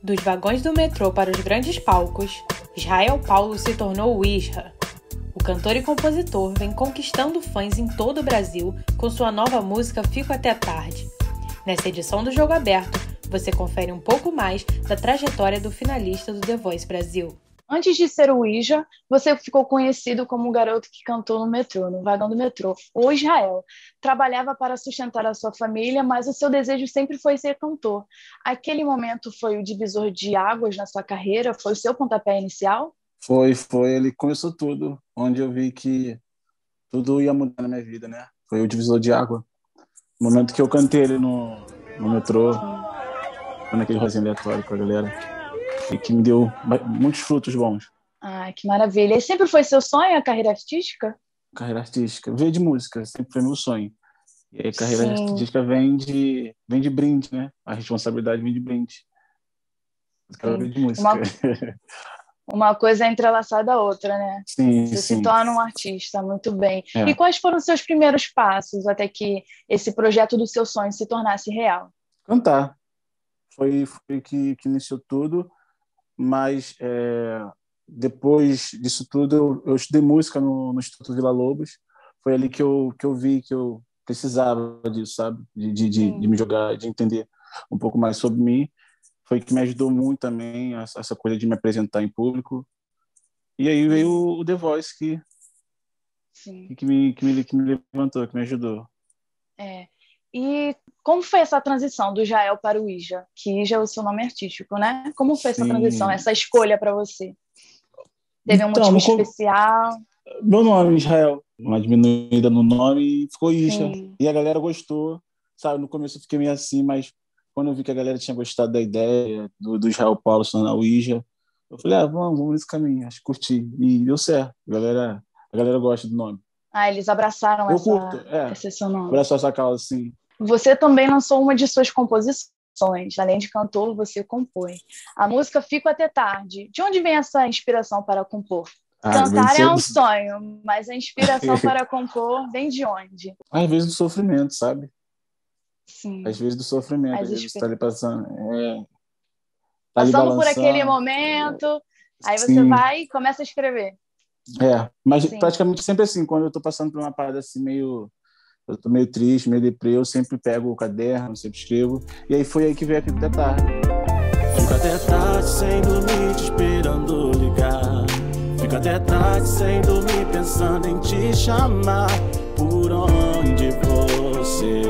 Dos vagões do metrô para os grandes palcos, Israel Paulo se tornou o Isra. O cantor e compositor vem conquistando fãs em todo o Brasil com sua nova música Fico Até Tarde. Nessa edição do Jogo Aberto, você confere um pouco mais da trajetória do finalista do The Voice Brasil. Antes de ser o Ija, você ficou conhecido como o garoto que cantou no metrô, no vagão do metrô, o Israel. Trabalhava para sustentar a sua família, mas o seu desejo sempre foi ser cantor. Aquele momento foi o divisor de águas na sua carreira? Foi o seu pontapé inicial? Foi, foi. Ele começou tudo, onde eu vi que tudo ia mudar na minha vida, né? Foi o divisor de água. No momento que eu cantei ele no, no metrô, naquele rosinho aleatório com a galera e que me deu muitos frutos bons. Ah, que maravilha. E sempre foi seu sonho a carreira artística? Carreira artística. Veio de música, sempre foi meu sonho. E aí, a carreira Sim. artística vem de, vem de brinde, né? A responsabilidade vem de brinde. Carreira de música. Uma, uma coisa é entrelaçada à outra, né? Sim, Você sim. se torna um artista, muito bem. É. E quais foram os seus primeiros passos até que esse projeto do seu sonho se tornasse real? Cantar. Foi, foi que, que iniciou tudo mas é, depois disso tudo eu, eu estudei música no, no, Instituto Vila Lobos. Foi ali que eu que eu vi que eu precisava disso sabe? De, de, de, de me jogar de entender um pouco mais sobre mim. Foi que me ajudou muito também essa, coisa de me apresentar em público. E aí veio o The Voice que Sim. que me, que me que me levantou que me ajudou. É. E como foi essa transição do Jael para o Ija? Que Ija é o seu nome artístico, né? Como foi essa Sim. transição, essa escolha para você? Teve um então, motivo especial? Meu nome, Israel, uma diminuída no nome e ficou Ija. E a galera gostou, sabe? No começo eu fiquei meio assim, mas quando eu vi que a galera tinha gostado da ideia do, do Israel Paulo se tornar o Ija, eu falei, ah, vamos, vamos nesse caminho, acho que curti. E deu certo, a galera, a galera gosta do nome. Ah, eles abraçaram eu essa, curto, é, esse seu nome. Abraçou essa causa, sim. Você também lançou uma de suas composições. Além de cantor, você compõe. A música Fico Até Tarde. De onde vem essa inspiração para compor? Ah, Cantar é um sonho, mas a inspiração para compor vem de onde? Às vezes do sofrimento, sabe? Sim. Às vezes do sofrimento. Às vezes está ali passando. É... Tá passando por aquele momento, aí você Sim. vai e começa a escrever. É, mas Sim. praticamente sempre assim, quando eu estou passando por uma parada assim meio eu tô meio triste, meio deprê, eu sempre pego o caderno, sempre escrevo. E aí foi aí que veio aqui até tarde. Fico até tarde sem dormir, te esperando ligar. Fico até tarde sem dormir, pensando em te chamar. Por onde você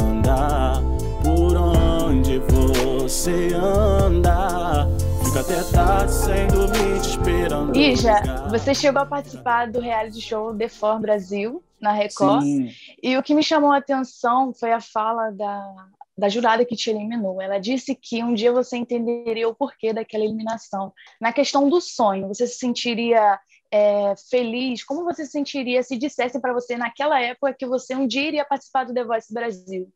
anda? Por onde você anda? Fico até tarde sem dormir, te esperando. Ija, você chegou a participar do reality show The For Brasil na Record. Sim. E o que me chamou a atenção foi a fala da, da jurada que te eliminou. Ela disse que um dia você entenderia o porquê daquela eliminação. Na questão do sonho, você se sentiria é, feliz? Como você se sentiria se dissessem para você naquela época que você um dia iria participar do The Voice Brasil?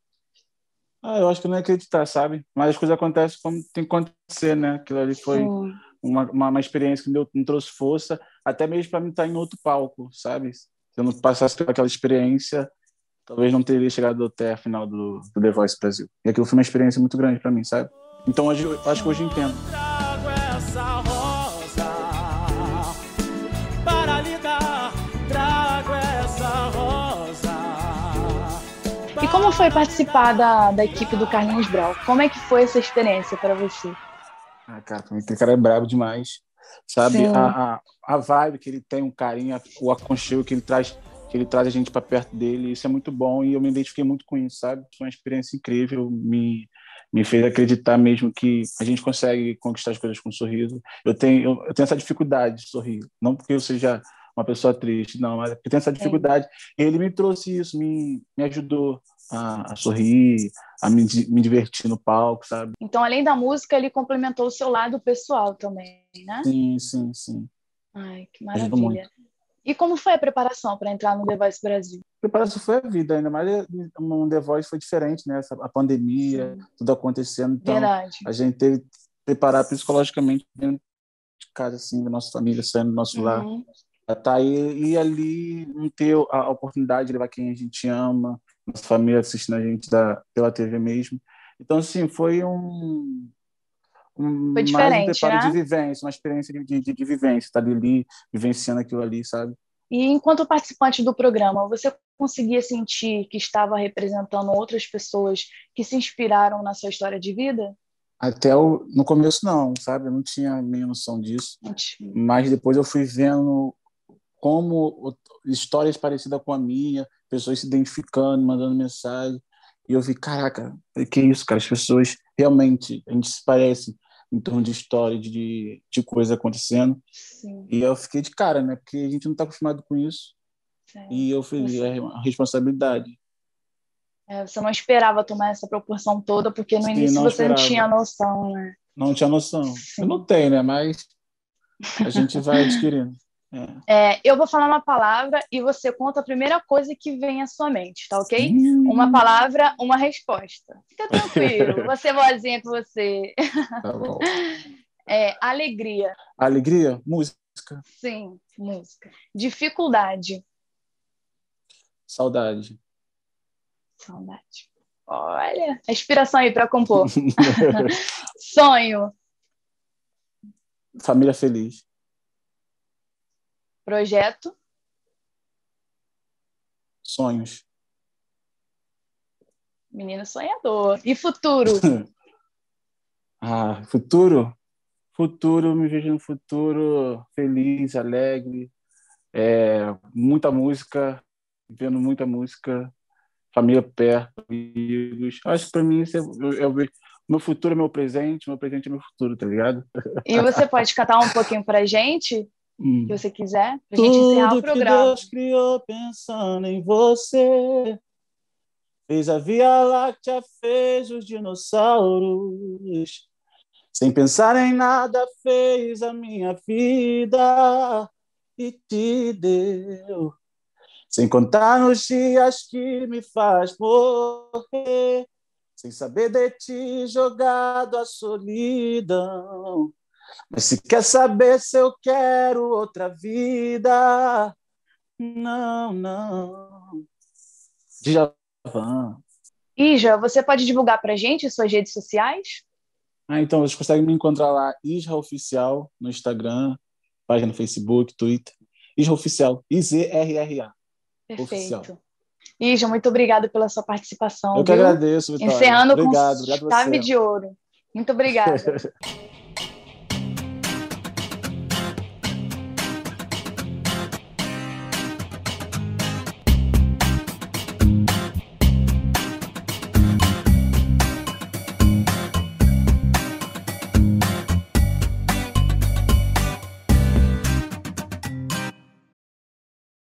Ah, eu acho que não é acreditar, sabe? Mas as coisas acontecem como tem que acontecer, né? Aquilo ali foi uma, uma, uma, experiência que me, deu, me trouxe força, até mesmo para mim estar em outro palco, sabe? Se eu não passasse por aquela experiência, talvez não teria chegado até a final do, do The Voice Brasil. E aquilo foi uma experiência muito grande para mim, sabe? Então hoje, eu acho que hoje eu entendo. E como foi participar da, da equipe do Carlinhos Brau? Como é que foi essa experiência para você? Ah, cara, aquele cara é brabo demais sabe? A, a, a, vibe que ele tem, um carinho, o aconchego que ele traz, que ele traz a gente para perto dele, isso é muito bom e eu me identifiquei muito com isso, sabe? Foi uma experiência incrível, me me fez acreditar mesmo que a gente consegue conquistar as coisas com um sorriso. Eu tenho eu, tenho essa dificuldade de sorrir, não porque eu seja uma pessoa triste, não, mas porque tem essa dificuldade. E ele me trouxe isso, me, me ajudou a, a sorrir, a me, me divertir no palco, sabe? Então, além da música, ele complementou o seu lado pessoal também, né? Sim, sim, sim. Ai, que maravilha. E como foi a preparação para entrar no The Voice Brasil? A preparação foi a vida, ainda mais no The Voice foi diferente, né? A pandemia, sim. tudo acontecendo. Então, Verdade. a gente teve que preparar psicologicamente dentro de casa, assim, da nossa família, saindo do nosso uhum. lar. Tá aí, e ali não ter a oportunidade de levar quem a gente ama, nossa família assistindo a gente da, pela TV mesmo. Então, assim, foi um, Foi diferente, mais um preparo né? de vivência, uma experiência de, de, de vivência, estar tá ali, vivenciando aquilo ali, sabe? E enquanto participante do programa, você conseguia sentir que estava representando outras pessoas que se inspiraram na sua história de vida? Até o, no começo não, sabe? Eu não tinha a minha noção disso. Mas depois eu fui vendo como histórias parecidas com a minha, pessoas se identificando, mandando mensagem. E eu vi, caraca, que isso, cara? As pessoas realmente, a gente se parece em torno de história, de, de coisa acontecendo. Sim. E eu fiquei de cara, né? Porque a gente não está acostumado com isso. Sim. E eu fui é uma responsabilidade. É, você não esperava tomar essa proporção toda, porque no Sim, início não você esperava. não tinha noção, né? Não tinha noção. Sim. Eu não tenho, né? Mas a gente vai adquirindo. É. É, eu vou falar uma palavra e você conta a primeira coisa que vem à sua mente, tá ok? Hum. Uma palavra, uma resposta. Fica tranquilo, ser boazinha com você. Tá bom. É, alegria. Alegria? Música. Sim, música. Dificuldade. Saudade. Saudade. Olha, a inspiração aí para compor. Sonho. Família feliz. Projeto. Sonhos. Menino sonhador. E futuro? ah, futuro? Futuro, me vejo no futuro feliz, alegre, é, muita música, vendo muita música, família perto, amigos. Acho que para mim isso é, é, é, meu futuro é meu presente, meu presente é meu futuro, tá ligado? E você pode cantar um pouquinho pra gente? Hum. que você quiser, para a gente encerrar o programa. Que Deus criou pensando em você. Fez a Via Láctea, fez os dinossauros. Sem pensar em nada, fez a minha vida e te deu. Sem contar nos dias que me faz morrer. Sem saber de ti, jogado à solidão. Mas se quer saber se eu quero outra vida, não, não. Djavan. Ija, você pode divulgar para gente suas redes sociais? Ah, então, vocês conseguem me encontrar lá, Isra Oficial, no Instagram, página no Facebook, Twitter. Isra Oficial, I-Z-R-R-A. Perfeito. Oficial. Ija, muito obrigada pela sua participação. Eu viu? que agradeço, Vitória. Encerrando obrigado, com obrigado chave de ouro. Muito obrigada.